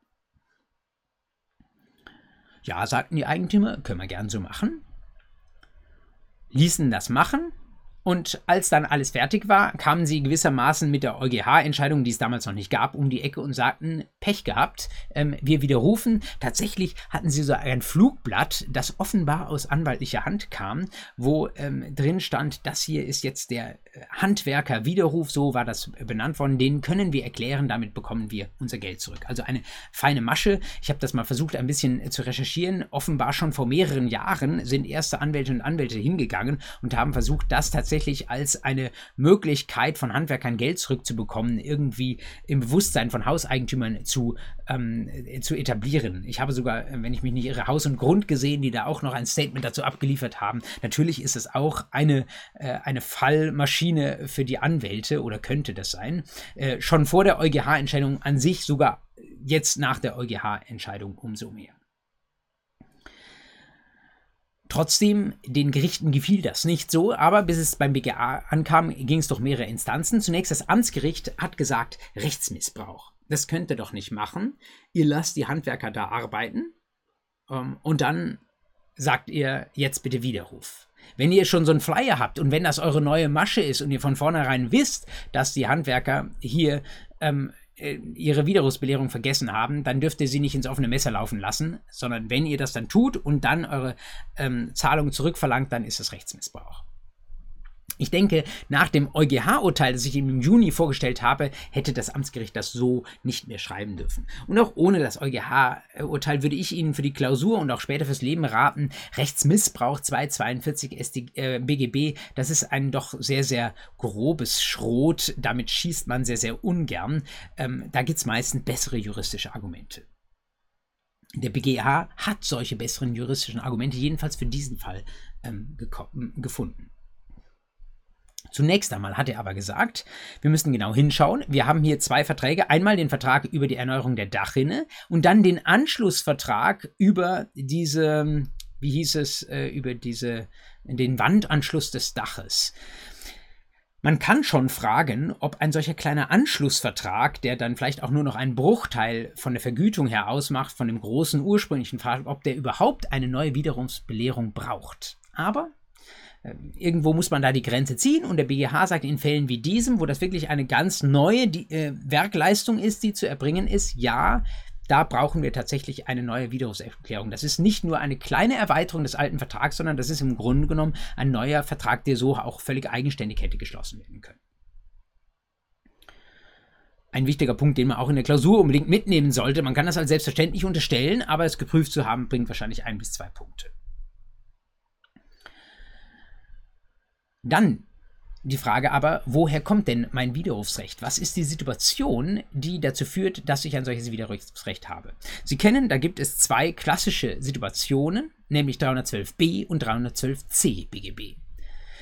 Ja, sagten die Eigentümer, können wir gern so machen. Ließen das machen und als dann alles fertig war, kamen sie gewissermaßen mit der EuGH-Entscheidung, die es damals noch nicht gab, um die Ecke und sagten, Pech gehabt, ähm, wir widerrufen. Tatsächlich hatten sie so ein Flugblatt, das offenbar aus anwaltlicher Hand kam, wo ähm, drin stand, das hier ist jetzt der äh, Handwerker-Widerruf, so war das benannt worden, den können wir erklären, damit bekommen wir unser Geld zurück. Also eine feine Masche. Ich habe das mal versucht, ein bisschen zu recherchieren. Offenbar schon vor mehreren Jahren sind erste Anwälte und Anwälte hingegangen und haben versucht, das tatsächlich als eine Möglichkeit von Handwerkern Geld zurückzubekommen, irgendwie im Bewusstsein von Hauseigentümern zu, ähm, zu etablieren. Ich habe sogar, wenn ich mich nicht irre, Haus und Grund gesehen, die da auch noch ein Statement dazu abgeliefert haben. Natürlich ist es auch eine, äh, eine Fallmaschine für die Anwälte oder könnte das sein. Äh, schon vor der EuGH-Entscheidung an sich, sogar jetzt nach der EuGH-Entscheidung umso mehr. Trotzdem, den Gerichten gefiel das nicht so, aber bis es beim BGA ankam, ging es durch mehrere Instanzen. Zunächst das Amtsgericht hat gesagt, Rechtsmissbrauch. Das könnt ihr doch nicht machen. Ihr lasst die Handwerker da arbeiten ähm, und dann sagt ihr jetzt bitte Widerruf. Wenn ihr schon so einen Flyer habt und wenn das eure neue Masche ist und ihr von vornherein wisst, dass die Handwerker hier ähm, äh, ihre Widerrufsbelehrung vergessen haben, dann dürft ihr sie nicht ins offene Messer laufen lassen, sondern wenn ihr das dann tut und dann eure ähm, Zahlung zurückverlangt, dann ist es Rechtsmissbrauch. Ich denke, nach dem EuGH-Urteil, das ich im Juni vorgestellt habe, hätte das Amtsgericht das so nicht mehr schreiben dürfen. Und auch ohne das EuGH-Urteil würde ich Ihnen für die Klausur und auch später fürs Leben raten, Rechtsmissbrauch 242 SD, äh, BGB, das ist ein doch sehr, sehr grobes Schrot. Damit schießt man sehr, sehr ungern. Ähm, da gibt es meistens bessere juristische Argumente. Der BGH hat solche besseren juristischen Argumente jedenfalls für diesen Fall ähm, gefunden. Zunächst einmal hat er aber gesagt, wir müssen genau hinschauen. Wir haben hier zwei Verträge. Einmal den Vertrag über die Erneuerung der Dachrinne und dann den Anschlussvertrag über diese, wie hieß es, äh, über diese, den Wandanschluss des Daches. Man kann schon fragen, ob ein solcher kleiner Anschlussvertrag, der dann vielleicht auch nur noch einen Bruchteil von der Vergütung her ausmacht, von dem großen ursprünglichen Vertrag, ob der überhaupt eine neue Widerrufsbelehrung braucht. Aber irgendwo muss man da die Grenze ziehen und der BGH sagt in Fällen wie diesem, wo das wirklich eine ganz neue die, äh, Werkleistung ist, die zu erbringen ist, ja, da brauchen wir tatsächlich eine neue Widerrufserklärung. Das ist nicht nur eine kleine Erweiterung des alten Vertrags, sondern das ist im Grunde genommen ein neuer Vertrag, der so auch völlig eigenständig hätte geschlossen werden können. Ein wichtiger Punkt, den man auch in der Klausur unbedingt mitnehmen sollte. Man kann das als selbstverständlich unterstellen, aber es geprüft zu haben, bringt wahrscheinlich ein bis zwei Punkte. Dann die Frage aber, woher kommt denn mein Widerrufsrecht? Was ist die Situation, die dazu führt, dass ich ein solches Widerrufsrecht habe? Sie kennen, da gibt es zwei klassische Situationen, nämlich 312b und 312c BGB.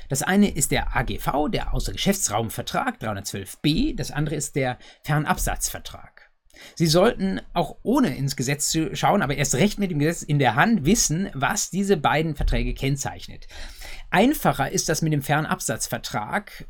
Das eine ist der AGV, der Außergeschäftsraumvertrag 312b, das andere ist der Fernabsatzvertrag. Sie sollten auch ohne ins Gesetz zu schauen, aber erst recht mit dem Gesetz in der Hand wissen, was diese beiden Verträge kennzeichnet. Einfacher ist das mit dem Fernabsatzvertrag,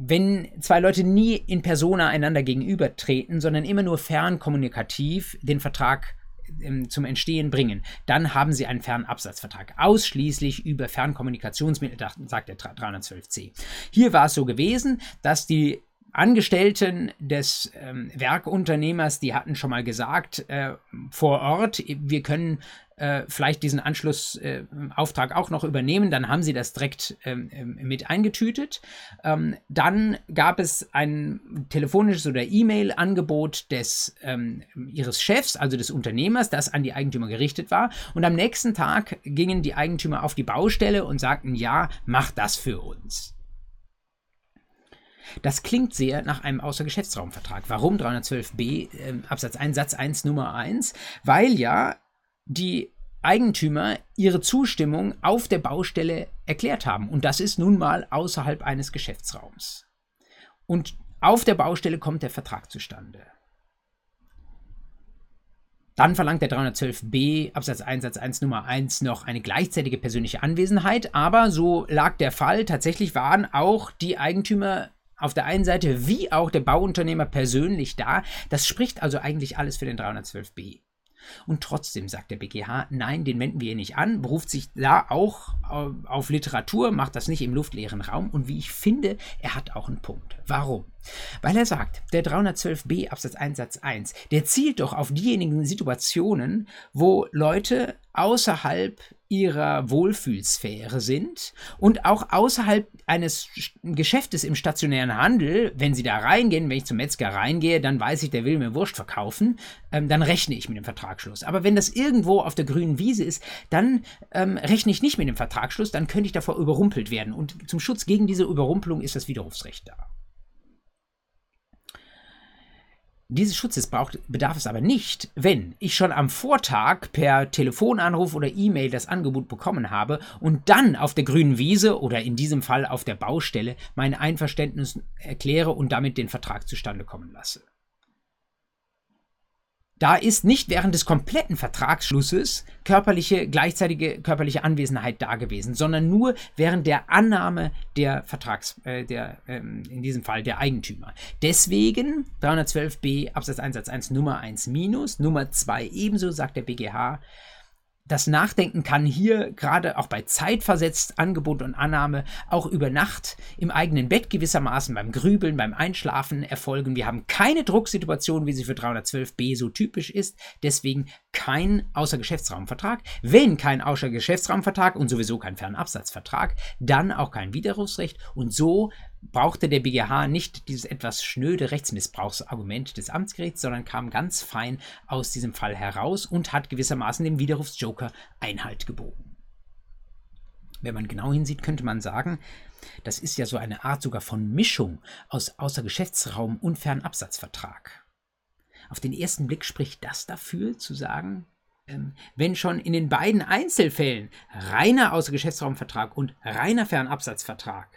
wenn zwei Leute nie in persona einander gegenübertreten, sondern immer nur fernkommunikativ den Vertrag ähm, zum Entstehen bringen, dann haben sie einen Fernabsatzvertrag. Ausschließlich über Fernkommunikationsmittel, sagt der 312c. Hier war es so gewesen, dass die Angestellten des ähm, Werkunternehmers, die hatten schon mal gesagt äh, vor Ort, wir können äh, vielleicht diesen Anschlussauftrag äh, auch noch übernehmen. Dann haben sie das direkt ähm, ähm, mit eingetütet. Ähm, dann gab es ein telefonisches oder E-Mail-Angebot des ähm, ihres Chefs, also des Unternehmers, das an die Eigentümer gerichtet war. Und am nächsten Tag gingen die Eigentümer auf die Baustelle und sagten, ja, mach das für uns. Das klingt sehr nach einem Außergeschäftsraumvertrag. Warum 312b äh, Absatz 1 Satz 1 Nummer 1? Weil ja die Eigentümer ihre Zustimmung auf der Baustelle erklärt haben. Und das ist nun mal außerhalb eines Geschäftsraums. Und auf der Baustelle kommt der Vertrag zustande. Dann verlangt der 312b Absatz 1 Satz 1 Nummer 1 noch eine gleichzeitige persönliche Anwesenheit, aber so lag der Fall. Tatsächlich waren auch die Eigentümer auf der einen Seite wie auch der Bauunternehmer persönlich da. Das spricht also eigentlich alles für den 312b. Und trotzdem sagt der BGH, nein, den wenden wir nicht an, beruft sich da auch auf Literatur, macht das nicht im luftleeren Raum und wie ich finde, er hat auch einen Punkt. Warum? Weil er sagt, der 312b Absatz 1 Satz 1, der zielt doch auf diejenigen Situationen, wo Leute außerhalb ihrer Wohlfühlsphäre sind und auch außerhalb eines Geschäftes im stationären Handel, wenn sie da reingehen, wenn ich zum Metzger reingehe, dann weiß ich, der will mir Wurst verkaufen, ähm, dann rechne ich mit dem Vertragsschluss. Aber wenn das irgendwo auf der grünen Wiese ist, dann ähm, rechne ich nicht mit dem Vertragsschluss, dann könnte ich davor überrumpelt werden. Und zum Schutz gegen diese Überrumpelung ist das Widerrufsrecht da. Dieses Schutzes braucht, bedarf es aber nicht, wenn ich schon am Vortag per Telefonanruf oder E-Mail das Angebot bekommen habe und dann auf der grünen Wiese oder in diesem Fall auf der Baustelle mein Einverständnis erkläre und damit den Vertrag zustande kommen lasse. Da ist nicht während des kompletten Vertragsschlusses körperliche, gleichzeitige körperliche Anwesenheit da gewesen, sondern nur während der Annahme der Vertrags, äh, der, ähm, in diesem Fall der Eigentümer. Deswegen 312b Absatz 1 Satz 1 Nummer 1 minus, Nummer 2 ebenso, sagt der BGH, das Nachdenken kann hier gerade auch bei zeitversetzt Angebot und Annahme auch über Nacht im eigenen Bett gewissermaßen beim Grübeln, beim Einschlafen erfolgen. Wir haben keine Drucksituation, wie sie für 312b so typisch ist. Deswegen kein Außergeschäftsraumvertrag. Wenn kein Außergeschäftsraumvertrag und sowieso kein Fernabsatzvertrag, dann auch kein Widerrufsrecht. Und so brauchte der BGH nicht dieses etwas schnöde Rechtsmissbrauchsargument des Amtsgerichts, sondern kam ganz fein aus diesem Fall heraus und hat gewissermaßen dem Widerrufsjoker Einhalt geboten. Wenn man genau hinsieht, könnte man sagen, das ist ja so eine Art sogar von Mischung aus Außergeschäftsraum und Fernabsatzvertrag. Auf den ersten Blick spricht das dafür, zu sagen, ähm, wenn schon in den beiden Einzelfällen reiner Außergeschäftsraumvertrag und reiner Fernabsatzvertrag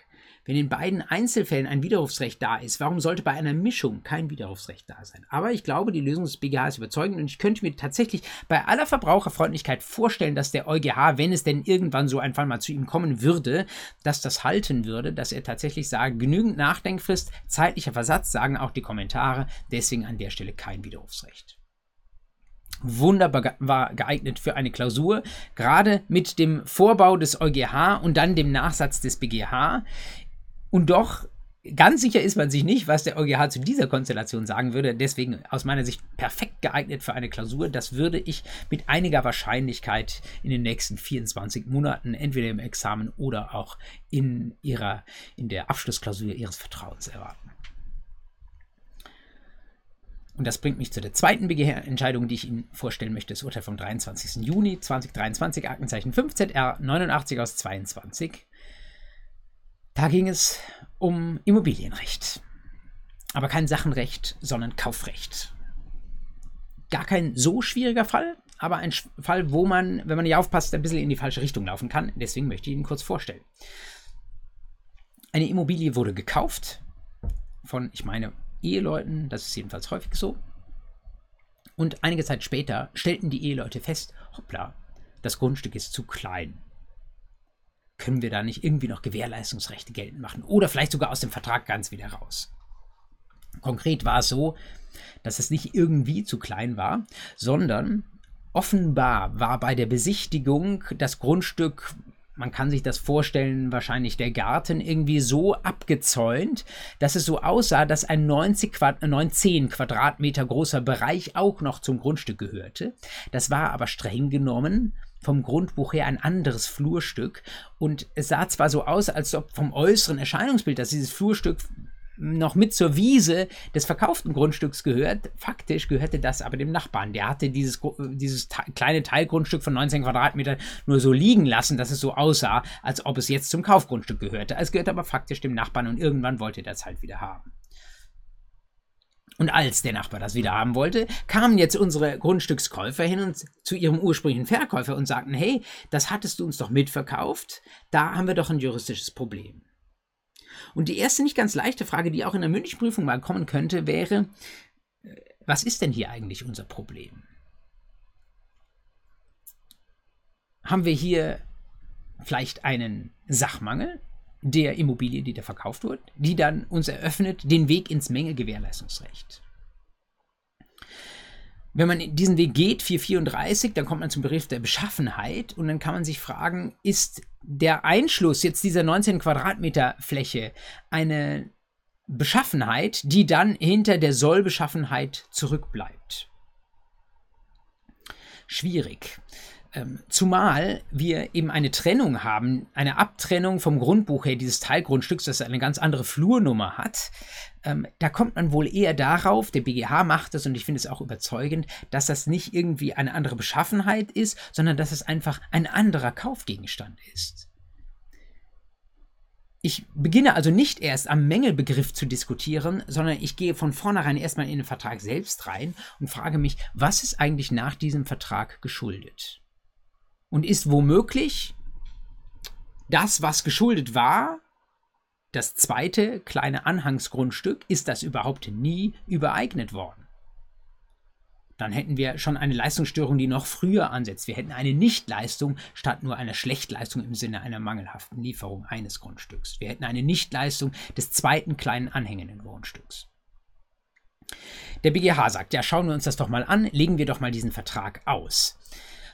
wenn in beiden Einzelfällen ein Widerrufsrecht da ist, warum sollte bei einer Mischung kein Widerrufsrecht da sein? Aber ich glaube, die Lösung des BGH ist überzeugend und ich könnte mir tatsächlich bei aller Verbraucherfreundlichkeit vorstellen, dass der EuGH, wenn es denn irgendwann so ein Fall mal zu ihm kommen würde, dass das halten würde, dass er tatsächlich sagt, genügend Nachdenkfrist, zeitlicher Versatz, sagen auch die Kommentare, deswegen an der Stelle kein Widerrufsrecht wunderbar war geeignet für eine Klausur, gerade mit dem Vorbau des EuGH und dann dem Nachsatz des BGH. Und doch, ganz sicher ist man sich nicht, was der EuGH zu dieser Konstellation sagen würde. Deswegen aus meiner Sicht perfekt geeignet für eine Klausur. Das würde ich mit einiger Wahrscheinlichkeit in den nächsten 24 Monaten entweder im Examen oder auch in ihrer, in der Abschlussklausur ihres Vertrauens erwarten. Und das bringt mich zu der zweiten BGH-Entscheidung, die ich Ihnen vorstellen möchte. Das Urteil vom 23. Juni 2023, Aktenzeichen 5ZR 89 aus 22. Da ging es um Immobilienrecht. Aber kein Sachenrecht, sondern Kaufrecht. Gar kein so schwieriger Fall, aber ein Fall, wo man, wenn man nicht aufpasst, ein bisschen in die falsche Richtung laufen kann. Deswegen möchte ich Ihnen kurz vorstellen. Eine Immobilie wurde gekauft von, ich meine, Eheleuten, das ist jedenfalls häufig so. Und einige Zeit später stellten die Eheleute fest, hoppla, das Grundstück ist zu klein können wir da nicht irgendwie noch Gewährleistungsrechte geltend machen oder vielleicht sogar aus dem Vertrag ganz wieder raus. Konkret war es so, dass es nicht irgendwie zu klein war, sondern offenbar war bei der Besichtigung das Grundstück man kann sich das vorstellen, wahrscheinlich der Garten irgendwie so abgezäunt, dass es so aussah, dass ein 90 Quad 19 Quadratmeter großer Bereich auch noch zum Grundstück gehörte. Das war aber streng genommen vom Grundbuch her ein anderes Flurstück und es sah zwar so aus, als ob vom äußeren Erscheinungsbild, dass dieses Flurstück noch mit zur Wiese des verkauften Grundstücks gehört. Faktisch gehörte das aber dem Nachbarn. Der hatte dieses, dieses kleine Teilgrundstück von 19 Quadratmetern nur so liegen lassen, dass es so aussah, als ob es jetzt zum Kaufgrundstück gehörte. Es gehörte aber faktisch dem Nachbarn und irgendwann wollte er das halt wieder haben. Und als der Nachbar das wieder haben wollte, kamen jetzt unsere Grundstückskäufer hin und zu ihrem ursprünglichen Verkäufer und sagten, hey, das hattest du uns doch mitverkauft, da haben wir doch ein juristisches Problem. Und die erste nicht ganz leichte Frage, die auch in der Mündlichprüfung mal kommen könnte, wäre, äh, was ist denn hier eigentlich unser Problem? Haben wir hier vielleicht einen Sachmangel der Immobilie, die da verkauft wird, die dann uns eröffnet den Weg ins Mängegewährleistungsrecht? Wenn man diesen Weg geht, 434, dann kommt man zum Begriff der Beschaffenheit und dann kann man sich fragen, ist der Einschluss jetzt dieser 19 Quadratmeter Fläche eine Beschaffenheit, die dann hinter der Sollbeschaffenheit zurückbleibt? Schwierig. Ähm, zumal wir eben eine Trennung haben, eine Abtrennung vom Grundbuch her dieses Teilgrundstücks, das eine ganz andere Flurnummer hat. Ähm, da kommt man wohl eher darauf, der BGH macht es und ich finde es auch überzeugend, dass das nicht irgendwie eine andere Beschaffenheit ist, sondern dass es einfach ein anderer Kaufgegenstand ist. Ich beginne also nicht erst am Mängelbegriff zu diskutieren, sondern ich gehe von vornherein erstmal in den Vertrag selbst rein und frage mich, was ist eigentlich nach diesem Vertrag geschuldet? Und ist womöglich das, was geschuldet war, das zweite kleine Anhangsgrundstück, ist das überhaupt nie übereignet worden. Dann hätten wir schon eine Leistungsstörung, die noch früher ansetzt. Wir hätten eine Nichtleistung statt nur einer Schlechtleistung im Sinne einer mangelhaften Lieferung eines Grundstücks. Wir hätten eine Nichtleistung des zweiten kleinen anhängenden Grundstücks. Der BGH sagt, ja, schauen wir uns das doch mal an, legen wir doch mal diesen Vertrag aus.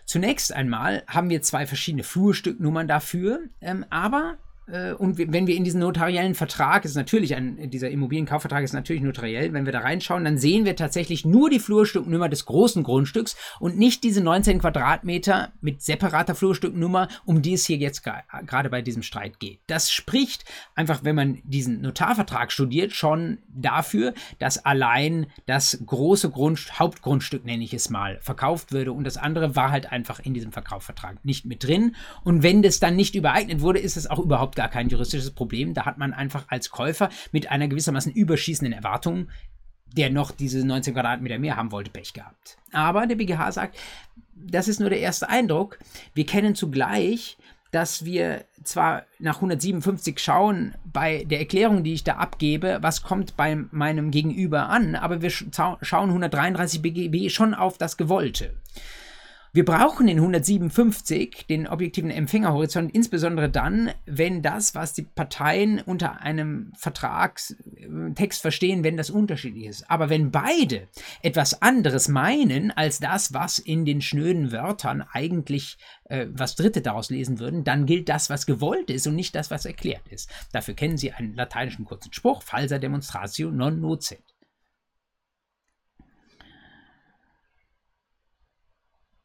Zunächst einmal haben wir zwei verschiedene Flurstücknummern dafür, ähm, aber und wenn wir in diesen notariellen Vertrag, ist natürlich ein, dieser Immobilienkaufvertrag ist natürlich notariell, wenn wir da reinschauen, dann sehen wir tatsächlich nur die Flurstücknummer des großen Grundstücks und nicht diese 19 Quadratmeter mit separater Flurstücknummer, um die es hier jetzt gerade bei diesem Streit geht. Das spricht einfach, wenn man diesen Notarvertrag studiert, schon dafür, dass allein das große Grund, Hauptgrundstück, nenne ich es mal, verkauft würde und das andere war halt einfach in diesem Verkaufsvertrag nicht mit drin. Und wenn das dann nicht übereignet wurde, ist es auch überhaupt gar kein juristisches Problem. Da hat man einfach als Käufer mit einer gewissermaßen überschießenden Erwartung, der noch diese 19 Quadratmeter mehr haben wollte, Pech gehabt. Aber der BGH sagt, das ist nur der erste Eindruck. Wir kennen zugleich, dass wir zwar nach 157 schauen bei der Erklärung, die ich da abgebe, was kommt bei meinem Gegenüber an, aber wir schauen 133 BGB schon auf das Gewollte. Wir brauchen den 157, den objektiven Empfängerhorizont, insbesondere dann, wenn das, was die Parteien unter einem Vertragstext verstehen, wenn das unterschiedlich ist. Aber wenn beide etwas anderes meinen als das, was in den schnöden Wörtern eigentlich äh, was Dritte daraus lesen würden, dann gilt das, was gewollt ist und nicht das, was erklärt ist. Dafür kennen Sie einen lateinischen kurzen Spruch, falsa demonstratio non nocet.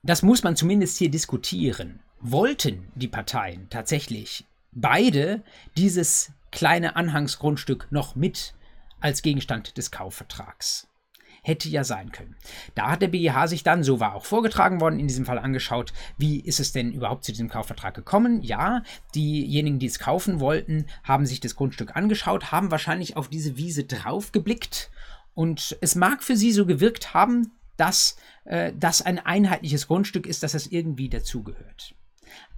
Das muss man zumindest hier diskutieren. Wollten die Parteien tatsächlich beide dieses kleine Anhangsgrundstück noch mit als Gegenstand des Kaufvertrags? Hätte ja sein können. Da hat der BGH sich dann, so war auch vorgetragen worden, in diesem Fall angeschaut, wie ist es denn überhaupt zu diesem Kaufvertrag gekommen? Ja, diejenigen, die es kaufen wollten, haben sich das Grundstück angeschaut, haben wahrscheinlich auf diese Wiese draufgeblickt und es mag für sie so gewirkt haben, dass äh, das ein einheitliches Grundstück ist, dass das irgendwie dazugehört.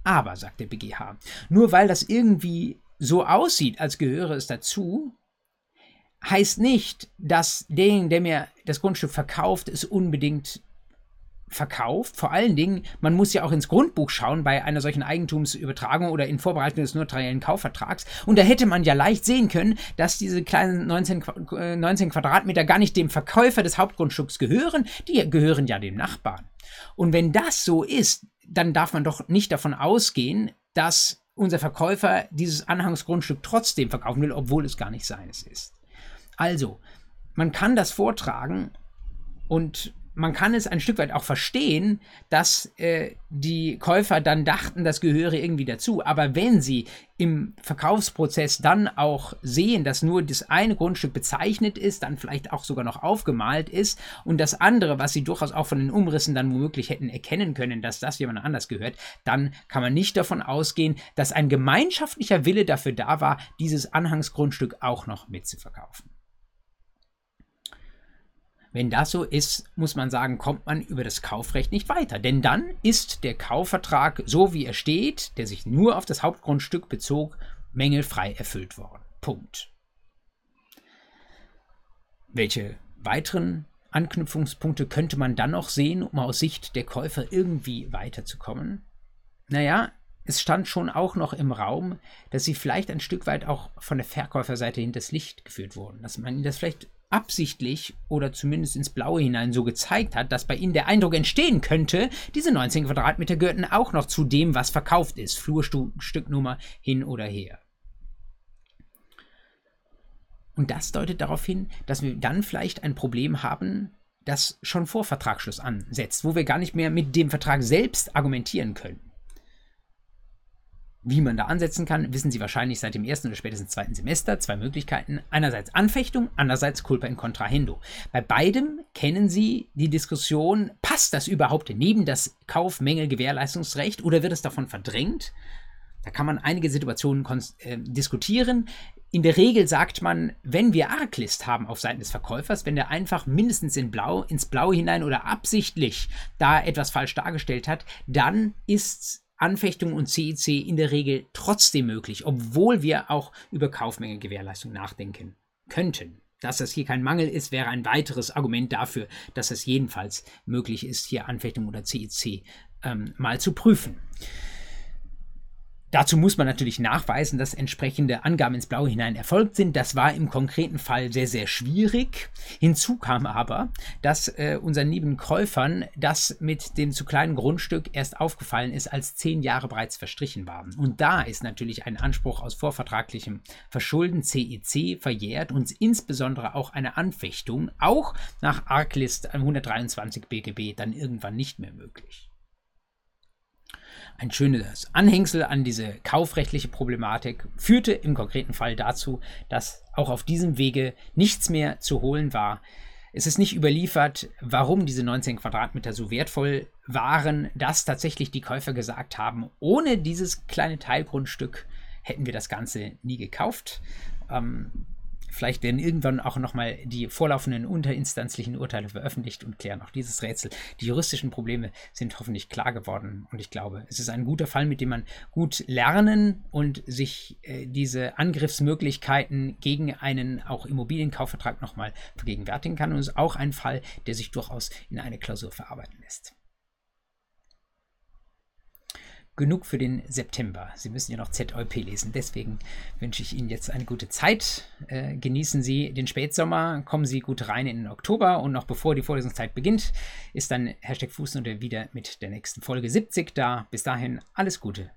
Aber, sagt der BGH, nur weil das irgendwie so aussieht, als gehöre es dazu, heißt nicht, dass derjenige, der mir das Grundstück verkauft, es unbedingt verkauft. Vor allen Dingen, man muss ja auch ins Grundbuch schauen bei einer solchen Eigentumsübertragung oder in Vorbereitung des notariellen Kaufvertrags. Und da hätte man ja leicht sehen können, dass diese kleinen 19, 19 Quadratmeter gar nicht dem Verkäufer des Hauptgrundstücks gehören, die gehören ja dem Nachbarn. Und wenn das so ist, dann darf man doch nicht davon ausgehen, dass unser Verkäufer dieses Anhangsgrundstück trotzdem verkaufen will, obwohl es gar nicht seines ist. Also, man kann das vortragen und man kann es ein Stück weit auch verstehen, dass äh, die Käufer dann dachten, das gehöre irgendwie dazu. Aber wenn sie im Verkaufsprozess dann auch sehen, dass nur das eine Grundstück bezeichnet ist, dann vielleicht auch sogar noch aufgemalt ist und das andere, was sie durchaus auch von den Umrissen dann womöglich hätten erkennen können, dass das jemand anders gehört, dann kann man nicht davon ausgehen, dass ein gemeinschaftlicher Wille dafür da war, dieses Anhangsgrundstück auch noch mitzuverkaufen. Wenn das so ist, muss man sagen, kommt man über das Kaufrecht nicht weiter. Denn dann ist der Kaufvertrag, so wie er steht, der sich nur auf das Hauptgrundstück bezog, mängelfrei erfüllt worden. Punkt. Welche weiteren Anknüpfungspunkte könnte man dann noch sehen, um aus Sicht der Käufer irgendwie weiterzukommen? Naja, es stand schon auch noch im Raum, dass sie vielleicht ein Stück weit auch von der Verkäuferseite hinters Licht geführt wurden. Dass man ihnen das vielleicht absichtlich oder zumindest ins Blaue hinein so gezeigt hat, dass bei ihnen der Eindruck entstehen könnte, diese 19 Quadratmeter gehörten auch noch zu dem, was verkauft ist. Flurstücknummer hin oder her. Und das deutet darauf hin, dass wir dann vielleicht ein Problem haben, das schon vor Vertragsschluss ansetzt, wo wir gar nicht mehr mit dem Vertrag selbst argumentieren können. Wie man da ansetzen kann, wissen Sie wahrscheinlich seit dem ersten oder spätestens zweiten Semester. Zwei Möglichkeiten. Einerseits Anfechtung, andererseits Culpa in Contrahendo. Bei beidem kennen Sie die Diskussion, passt das überhaupt neben das Kaufmängel-Gewährleistungsrecht oder wird es davon verdrängt? Da kann man einige Situationen äh, diskutieren. In der Regel sagt man, wenn wir Arglist haben auf Seiten des Verkäufers, wenn der einfach mindestens in Blau, ins Blaue hinein oder absichtlich da etwas falsch dargestellt hat, dann ist Anfechtung und CEC in der Regel trotzdem möglich, obwohl wir auch über Kaufmenge-Gewährleistung nachdenken könnten. Dass das hier kein Mangel ist, wäre ein weiteres Argument dafür, dass es jedenfalls möglich ist, hier Anfechtung oder CEC ähm, mal zu prüfen. Dazu muss man natürlich nachweisen, dass entsprechende Angaben ins Blaue hinein erfolgt sind. Das war im konkreten Fall sehr, sehr schwierig. Hinzu kam aber, dass äh, unseren lieben Käufern das mit dem zu kleinen Grundstück erst aufgefallen ist, als zehn Jahre bereits verstrichen waren. Und da ist natürlich ein Anspruch aus vorvertraglichem Verschulden CEC e verjährt und insbesondere auch eine Anfechtung, auch nach Arglist 123 BGB, dann irgendwann nicht mehr möglich ein schönes Anhängsel an diese kaufrechtliche Problematik führte im konkreten Fall dazu, dass auch auf diesem Wege nichts mehr zu holen war. Es ist nicht überliefert, warum diese 19 Quadratmeter so wertvoll waren, dass tatsächlich die Käufer gesagt haben, ohne dieses kleine Teilgrundstück hätten wir das Ganze nie gekauft. Ähm, Vielleicht werden irgendwann auch nochmal die vorlaufenden unterinstanzlichen Urteile veröffentlicht und klären auch dieses Rätsel. Die juristischen Probleme sind hoffentlich klar geworden und ich glaube, es ist ein guter Fall, mit dem man gut lernen und sich äh, diese Angriffsmöglichkeiten gegen einen auch Immobilienkaufvertrag nochmal vergegenwärtigen kann und es ist auch ein Fall, der sich durchaus in eine Klausur verarbeiten lässt genug für den September. Sie müssen ja noch ZOP lesen. Deswegen wünsche ich Ihnen jetzt eine gute Zeit. Äh, genießen Sie den Spätsommer, kommen Sie gut rein in den Oktober und noch bevor die Vorlesungszeit beginnt, ist dann Hashtag Fußnote wieder mit der nächsten Folge 70 da. Bis dahin alles Gute